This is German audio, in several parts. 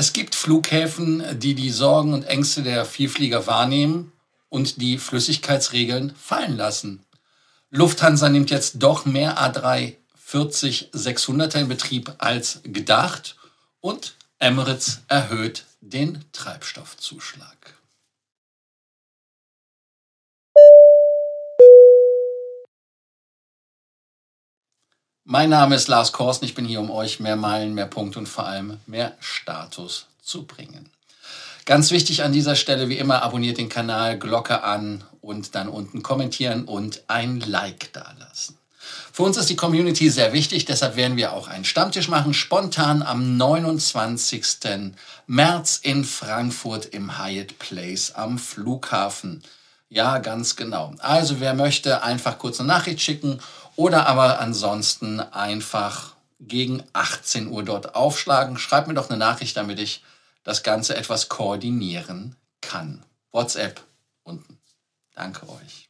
Es gibt Flughäfen, die die Sorgen und Ängste der Vielflieger wahrnehmen und die Flüssigkeitsregeln fallen lassen. Lufthansa nimmt jetzt doch mehr A340 600er in Betrieb als gedacht und Emirates erhöht den Treibstoffzuschlag. Mein Name ist Lars Korsten. Ich bin hier, um euch mehr Meilen, mehr Punkte und vor allem mehr Status zu bringen. Ganz wichtig an dieser Stelle, wie immer, abonniert den Kanal, Glocke an und dann unten kommentieren und ein Like dalassen. Für uns ist die Community sehr wichtig, deshalb werden wir auch einen Stammtisch machen, spontan am 29. März in Frankfurt im Hyatt Place am Flughafen. Ja, ganz genau. Also wer möchte, einfach kurz eine Nachricht schicken oder aber ansonsten einfach gegen 18 Uhr dort aufschlagen. Schreibt mir doch eine Nachricht, damit ich das Ganze etwas koordinieren kann. WhatsApp unten. Danke euch.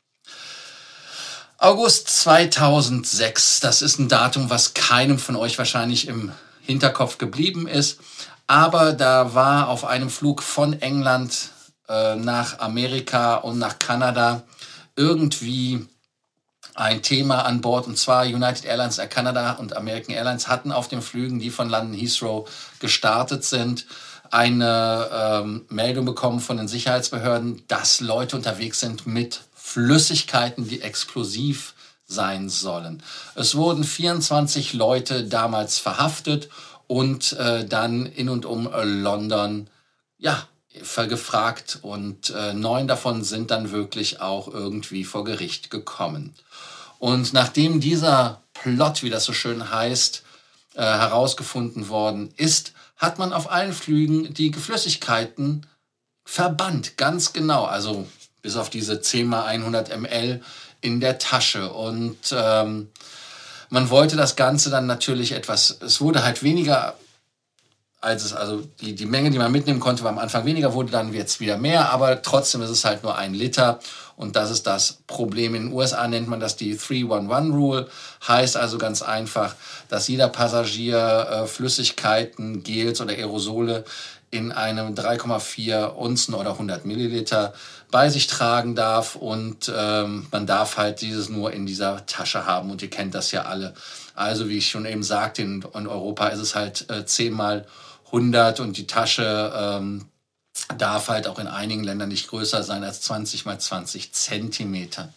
August 2006, das ist ein Datum, was keinem von euch wahrscheinlich im Hinterkopf geblieben ist. Aber da war auf einem Flug von England äh, nach Amerika und nach Kanada irgendwie ein Thema an Bord und zwar United Airlines, Air Canada und American Airlines hatten auf den Flügen, die von London Heathrow gestartet sind, eine ähm, Meldung bekommen von den Sicherheitsbehörden, dass Leute unterwegs sind mit Flüssigkeiten, die explosiv sein sollen. Es wurden 24 Leute damals verhaftet und äh, dann in und um London ja, gefragt und äh, neun davon sind dann wirklich auch irgendwie vor Gericht gekommen. Und nachdem dieser Plot, wie das so schön heißt, äh, herausgefunden worden ist, hat man auf allen Flügen die Flüssigkeiten verbannt, ganz genau, also bis auf diese 10 mal 100 ml in der Tasche. Und ähm, man wollte das Ganze dann natürlich etwas, es wurde halt weniger als es, also die, die Menge, die man mitnehmen konnte, war am Anfang weniger, wurde dann jetzt wieder mehr, aber trotzdem ist es halt nur ein Liter und das ist das Problem. In den USA nennt man das die 311 Rule, heißt also ganz einfach, dass jeder Passagier äh, Flüssigkeiten, Gels oder Aerosole in einem 3,4 Unzen oder 100 Milliliter bei sich tragen darf und ähm, man darf halt dieses nur in dieser Tasche haben und ihr kennt das ja alle. Also wie ich schon eben sagte, in, in Europa ist es halt äh, zehnmal 100 und die Tasche ähm, darf halt auch in einigen Ländern nicht größer sein als 20 mal 20 Zentimeter.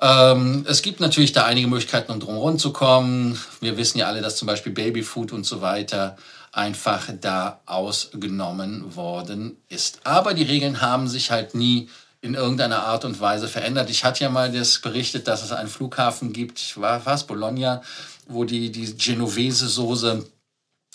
Ähm, es gibt natürlich da einige Möglichkeiten, um drumherum zu kommen. Wir wissen ja alle, dass zum Beispiel Babyfood und so weiter einfach da ausgenommen worden ist. Aber die Regeln haben sich halt nie in irgendeiner Art und Weise verändert. Ich hatte ja mal das berichtet, dass es einen Flughafen gibt, war fast Bologna, wo die, die Genovese-Soße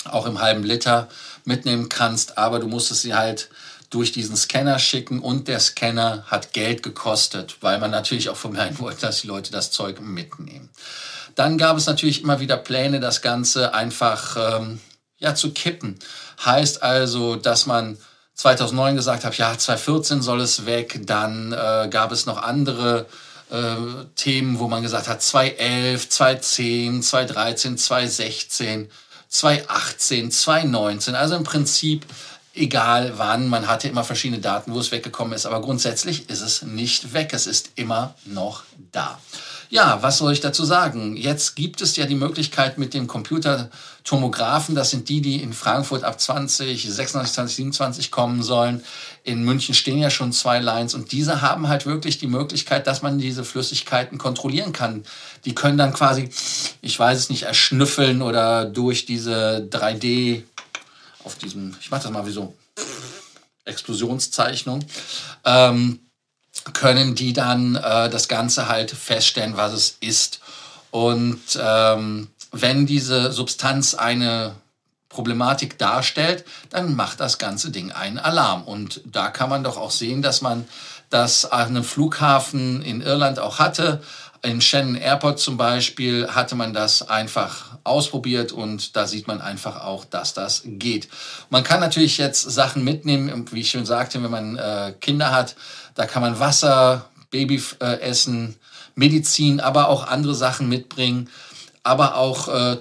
auch im halben Liter mitnehmen kannst, aber du musstest sie halt durch diesen Scanner schicken und der Scanner hat Geld gekostet, weil man natürlich auch vermeiden wollte, dass die Leute das Zeug mitnehmen. Dann gab es natürlich immer wieder Pläne, das Ganze einfach ähm, ja, zu kippen. Heißt also, dass man 2009 gesagt hat, ja, 2014 soll es weg. Dann äh, gab es noch andere äh, Themen, wo man gesagt hat, 2011, 2010, 2013, 2016. 2018, 2019. Also im Prinzip egal wann, man hatte immer verschiedene Daten, wo es weggekommen ist, aber grundsätzlich ist es nicht weg, es ist immer noch da. Ja, was soll ich dazu sagen? Jetzt gibt es ja die Möglichkeit mit dem Computertomographen, das sind die, die in Frankfurt ab 20, 26, 20, 27 kommen sollen. In München stehen ja schon zwei Lines und diese haben halt wirklich die Möglichkeit, dass man diese Flüssigkeiten kontrollieren kann. Die können dann quasi, ich weiß es nicht, erschnüffeln oder durch diese 3D auf diesem, ich mache das mal wie so Explosionszeichnung, ähm, können die dann äh, das Ganze halt feststellen, was es ist. Und ähm, wenn diese Substanz eine Problematik darstellt, dann macht das ganze Ding einen Alarm. Und da kann man doch auch sehen, dass man das an einem Flughafen in Irland auch hatte. In Shannon Airport zum Beispiel hatte man das einfach ausprobiert und da sieht man einfach auch, dass das geht. Man kann natürlich jetzt Sachen mitnehmen, wie ich schon sagte, wenn man äh, Kinder hat, da kann man Wasser, Babyessen, äh, Medizin, aber auch andere Sachen mitbringen, aber auch äh, äh,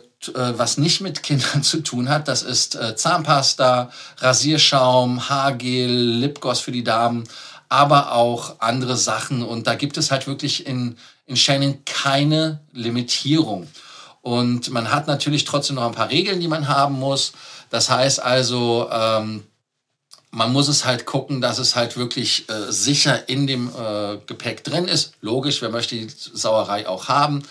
was nicht mit Kindern zu tun hat. Das ist äh, Zahnpasta, Rasierschaum, Haargel, Lipgloss für die Damen, aber auch andere Sachen. Und da gibt es halt wirklich in, in Shannon keine Limitierung. Und man hat natürlich trotzdem noch ein paar Regeln, die man haben muss. Das heißt also, ähm, man muss es halt gucken, dass es halt wirklich äh, sicher in dem äh, Gepäck drin ist. Logisch, wer möchte die Sauerei auch haben.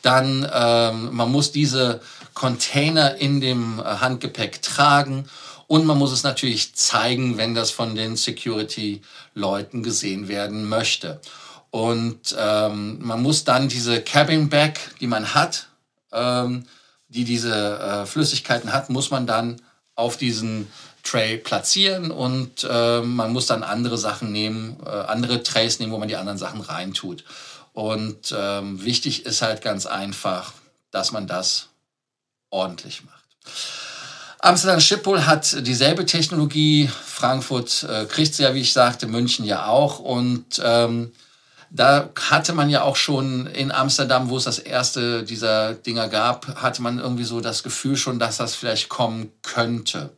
Dann, ähm, man muss diese Container in dem äh, Handgepäck tragen und man muss es natürlich zeigen, wenn das von den Security-Leuten gesehen werden möchte. Und ähm, man muss dann diese Cabin Bag, die man hat, ähm, die diese äh, Flüssigkeiten hat, muss man dann auf diesen Tray platzieren und äh, man muss dann andere Sachen nehmen, äh, andere Trays nehmen, wo man die anderen Sachen reintut. Und ähm, wichtig ist halt ganz einfach, dass man das ordentlich macht. Amsterdam Schiphol hat dieselbe Technologie, Frankfurt äh, kriegt sie ja, wie ich sagte, München ja auch. Und ähm, da hatte man ja auch schon in Amsterdam, wo es das erste dieser Dinger gab, hatte man irgendwie so das Gefühl schon, dass das vielleicht kommen könnte.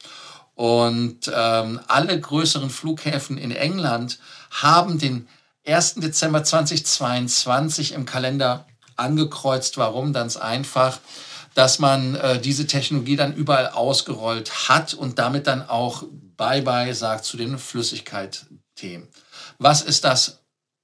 Und ähm, alle größeren Flughäfen in England haben den 1. Dezember 2022 im Kalender angekreuzt. Warum? Ganz einfach, dass man äh, diese Technologie dann überall ausgerollt hat und damit dann auch Bye-bye sagt zu den Flüssigkeit-Themen. Was ist das,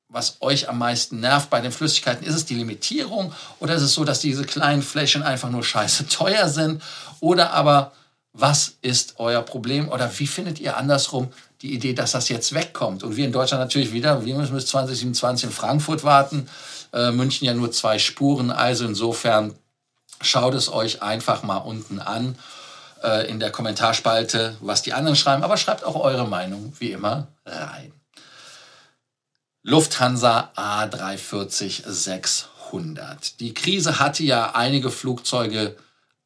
was euch am meisten nervt bei den Flüssigkeiten? Ist es die Limitierung oder ist es so, dass diese kleinen Fläschchen einfach nur scheiße teuer sind? Oder aber, was ist euer Problem? Oder wie findet ihr andersrum die Idee, dass das jetzt wegkommt. Und wir in Deutschland natürlich wieder, wir müssen bis 2027 in Frankfurt warten. Äh, München ja nur zwei Spuren. Also insofern schaut es euch einfach mal unten an äh, in der Kommentarspalte, was die anderen schreiben. Aber schreibt auch eure Meinung, wie immer, rein. Lufthansa A340 600. Die Krise hatte ja einige Flugzeuge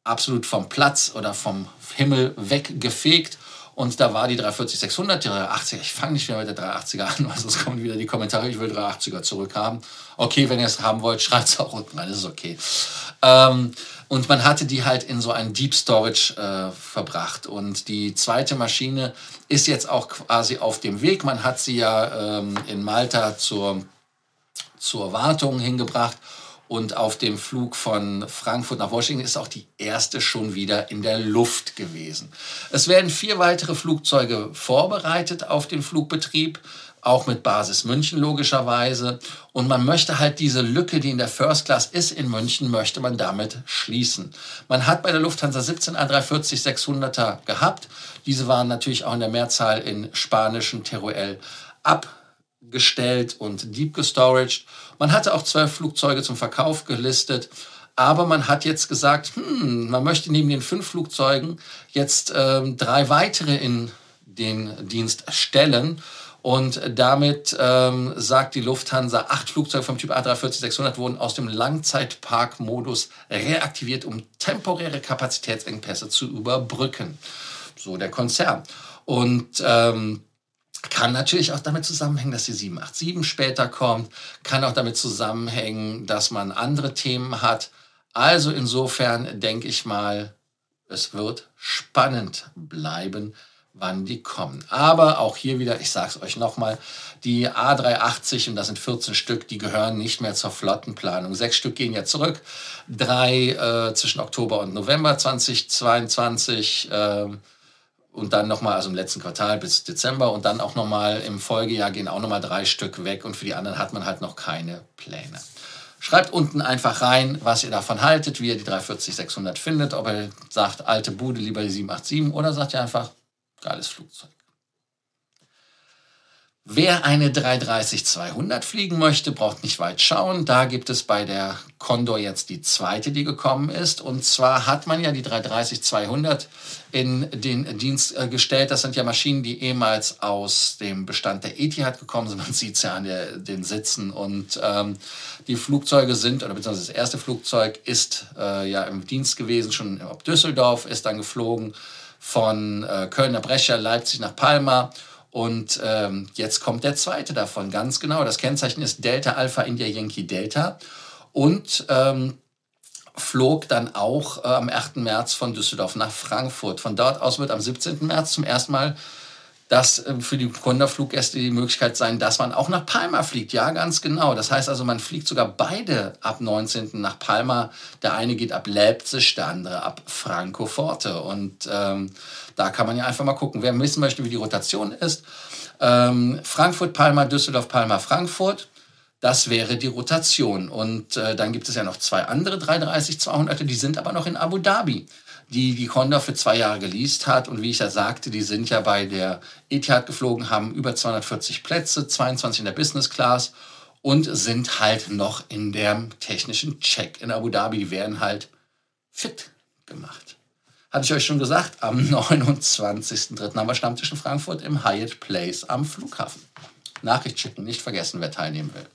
absolut vom Platz oder vom Himmel weggefegt. Und da war die 340-600, die 380er. Ich fange nicht mehr mit der 380er an, weil sonst kommen wieder die Kommentare, ich will 380er zurückhaben. Okay, wenn ihr es haben wollt, schreibt es auch unten rein, das ist okay. Ähm, und man hatte die halt in so ein Deep Storage äh, verbracht. Und die zweite Maschine ist jetzt auch quasi auf dem Weg. Man hat sie ja ähm, in Malta zur, zur Wartung hingebracht. Und auf dem Flug von Frankfurt nach Washington ist auch die erste schon wieder in der Luft gewesen. Es werden vier weitere Flugzeuge vorbereitet auf den Flugbetrieb, auch mit Basis München logischerweise. Und man möchte halt diese Lücke, die in der First Class ist in München, möchte man damit schließen. Man hat bei der Lufthansa 17 A340-600er gehabt. Diese waren natürlich auch in der Mehrzahl in spanischen Teruel abgestellt und deep gestoraged. Man hatte auch zwölf Flugzeuge zum Verkauf gelistet. Aber man hat jetzt gesagt, hm, man möchte neben den fünf Flugzeugen jetzt ähm, drei weitere in den Dienst stellen. Und damit ähm, sagt die Lufthansa, acht Flugzeuge vom Typ A340-600 wurden aus dem Langzeitparkmodus reaktiviert, um temporäre Kapazitätsengpässe zu überbrücken. So der Konzern. Und ähm, kann natürlich auch damit zusammenhängen, dass die 787 später kommt, kann auch damit zusammenhängen, dass man andere Themen hat. Also insofern denke ich mal, es wird spannend bleiben, wann die kommen. Aber auch hier wieder, ich sage es euch nochmal, die A380, und das sind 14 Stück, die gehören nicht mehr zur Flottenplanung. Sechs Stück gehen ja zurück, drei äh, zwischen Oktober und November 2022. Äh, und dann nochmal, also im letzten Quartal bis Dezember und dann auch nochmal im Folgejahr gehen auch nochmal drei Stück weg und für die anderen hat man halt noch keine Pläne. Schreibt unten einfach rein, was ihr davon haltet, wie ihr die 340-600 findet, ob ihr sagt, alte Bude, lieber die 787 oder sagt ihr einfach, geiles Flugzeug. Wer eine 330-200 fliegen möchte, braucht nicht weit schauen. Da gibt es bei der Condor jetzt die zweite, die gekommen ist. Und zwar hat man ja die 330-200 in den Dienst äh, gestellt. Das sind ja Maschinen, die ehemals aus dem Bestand der Etihad gekommen sind. Man sieht es ja an der, den Sitzen. Und ähm, die Flugzeuge sind, oder beziehungsweise das erste Flugzeug ist äh, ja im Dienst gewesen, schon ab Düsseldorf, ist dann geflogen von äh, Kölner Brescia, Leipzig nach Palma und ähm, jetzt kommt der zweite davon, ganz genau. Das Kennzeichen ist Delta Alpha India Yankee Delta. Und ähm, flog dann auch äh, am 8. März von Düsseldorf nach Frankfurt. Von dort aus wird am 17. März zum ersten Mal das äh, für die Gründerfluggäste die Möglichkeit sein, dass man auch nach Palma fliegt. Ja, ganz genau. Das heißt also, man fliegt sogar beide ab 19. nach Palma. Der eine geht ab Leipzig, der andere ab Francoforte. Und ähm, da kann man ja einfach mal gucken. Wer wissen möchte, wie die Rotation ist, ähm, Frankfurt, Palma, Düsseldorf, Palma, Frankfurt. Das wäre die Rotation. Und äh, dann gibt es ja noch zwei andere 330-200, die sind aber noch in Abu Dhabi, die die Honda für zwei Jahre geleast hat. Und wie ich ja sagte, die sind ja bei der Etihad geflogen, haben über 240 Plätze, 22 in der Business Class und sind halt noch in dem technischen Check in Abu Dhabi. Die werden halt fit gemacht. Hatte ich euch schon gesagt, am 29.03. haben wir Stammtisch in Frankfurt im Hyatt Place am Flughafen. Nachricht schicken, nicht vergessen, wer teilnehmen will.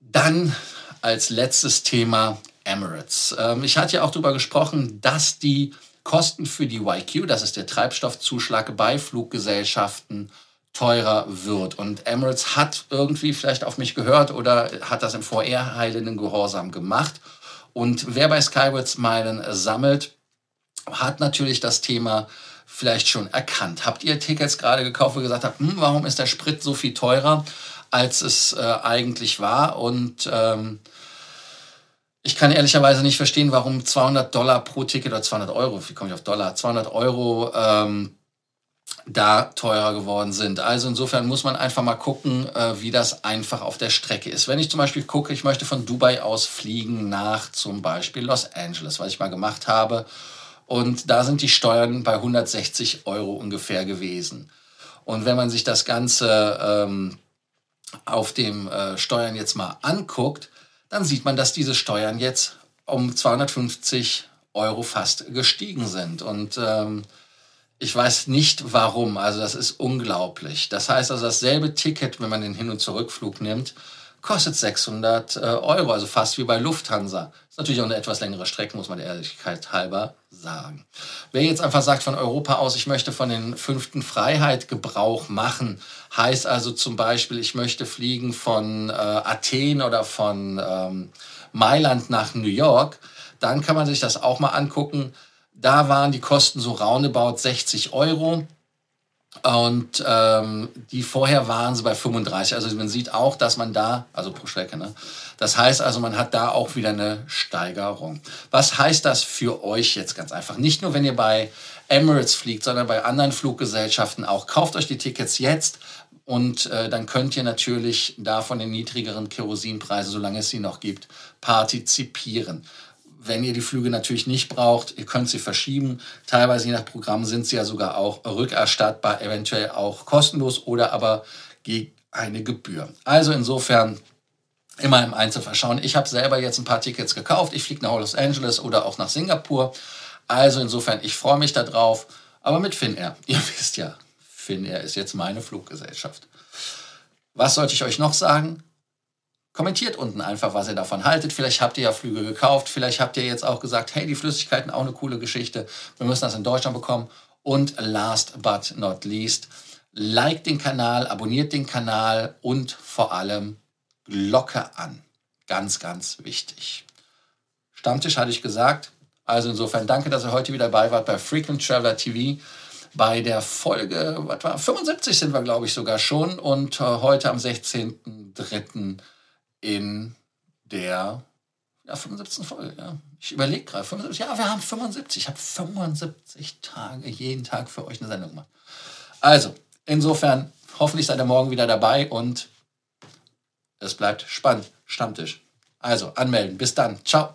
Dann als letztes Thema Emirates. Ähm, ich hatte ja auch darüber gesprochen, dass die Kosten für die YQ, das ist der Treibstoffzuschlag bei Fluggesellschaften, teurer wird. Und Emirates hat irgendwie vielleicht auf mich gehört oder hat das im vorherheilenden Gehorsam gemacht. Und wer bei Skywards Meilen sammelt, hat natürlich das Thema vielleicht schon erkannt. Habt ihr Tickets gerade gekauft, wo ihr gesagt habt, hm, warum ist der Sprit so viel teurer? als es äh, eigentlich war. Und ähm, ich kann ehrlicherweise nicht verstehen, warum 200 Dollar pro Ticket oder 200 Euro, wie komme ich auf Dollar, 200 Euro ähm, da teurer geworden sind. Also insofern muss man einfach mal gucken, äh, wie das einfach auf der Strecke ist. Wenn ich zum Beispiel gucke, ich möchte von Dubai aus fliegen nach zum Beispiel Los Angeles, was ich mal gemacht habe. Und da sind die Steuern bei 160 Euro ungefähr gewesen. Und wenn man sich das Ganze ähm, auf dem äh, Steuern jetzt mal anguckt, dann sieht man, dass diese Steuern jetzt um 250 Euro fast gestiegen sind. Und ähm, ich weiß nicht warum. Also das ist unglaublich. Das heißt also, dasselbe Ticket, wenn man den Hin- und Zurückflug nimmt, kostet 600 äh, Euro, also fast wie bei Lufthansa. Ist natürlich auch eine etwas längere Strecke, muss man der Ehrlichkeit halber sagen. Wer jetzt einfach sagt von Europa aus, ich möchte von den fünften Freiheit Gebrauch machen, heißt also zum Beispiel, ich möchte fliegen von äh, Athen oder von ähm, Mailand nach New York, dann kann man sich das auch mal angucken. Da waren die Kosten so roundabout 60 Euro. Und ähm, die vorher waren sie bei 35. Also man sieht auch, dass man da, also pro Strecke, ne? Das heißt also, man hat da auch wieder eine Steigerung. Was heißt das für euch jetzt ganz einfach? Nicht nur, wenn ihr bei Emirates fliegt, sondern bei anderen Fluggesellschaften auch. Kauft euch die Tickets jetzt und äh, dann könnt ihr natürlich da von den niedrigeren Kerosinpreisen, solange es sie noch gibt, partizipieren wenn ihr die Flüge natürlich nicht braucht, ihr könnt sie verschieben. Teilweise je nach Programm sind sie ja sogar auch rückerstattbar, eventuell auch kostenlos oder aber gegen eine Gebühr. Also insofern immer im Einzelfall schauen. Ich habe selber jetzt ein paar Tickets gekauft. Ich fliege nach Los Angeles oder auch nach Singapur. Also insofern, ich freue mich darauf. Aber mit Finnair. Ihr wisst ja, Finnair ist jetzt meine Fluggesellschaft. Was sollte ich euch noch sagen? Kommentiert unten einfach, was ihr davon haltet. Vielleicht habt ihr ja Flüge gekauft. Vielleicht habt ihr jetzt auch gesagt, hey, die Flüssigkeiten auch eine coole Geschichte. Wir müssen das in Deutschland bekommen. Und last but not least, liked den Kanal, abonniert den Kanal und vor allem Glocke an. Ganz, ganz wichtig. Stammtisch hatte ich gesagt. Also insofern danke, dass ihr heute wieder dabei wart bei Frequent Traveler TV. Bei der Folge, was war, 75 sind wir, glaube ich, sogar schon. Und äh, heute am 16.03 in der ja, 75. Folge. Ja. Ich überlege gerade, 75, ja, wir haben 75. Ich habe 75 Tage, jeden Tag für euch eine Sendung gemacht. Also, insofern, hoffentlich seid ihr morgen wieder dabei und es bleibt spannend. Stammtisch. Also, anmelden. Bis dann. Ciao.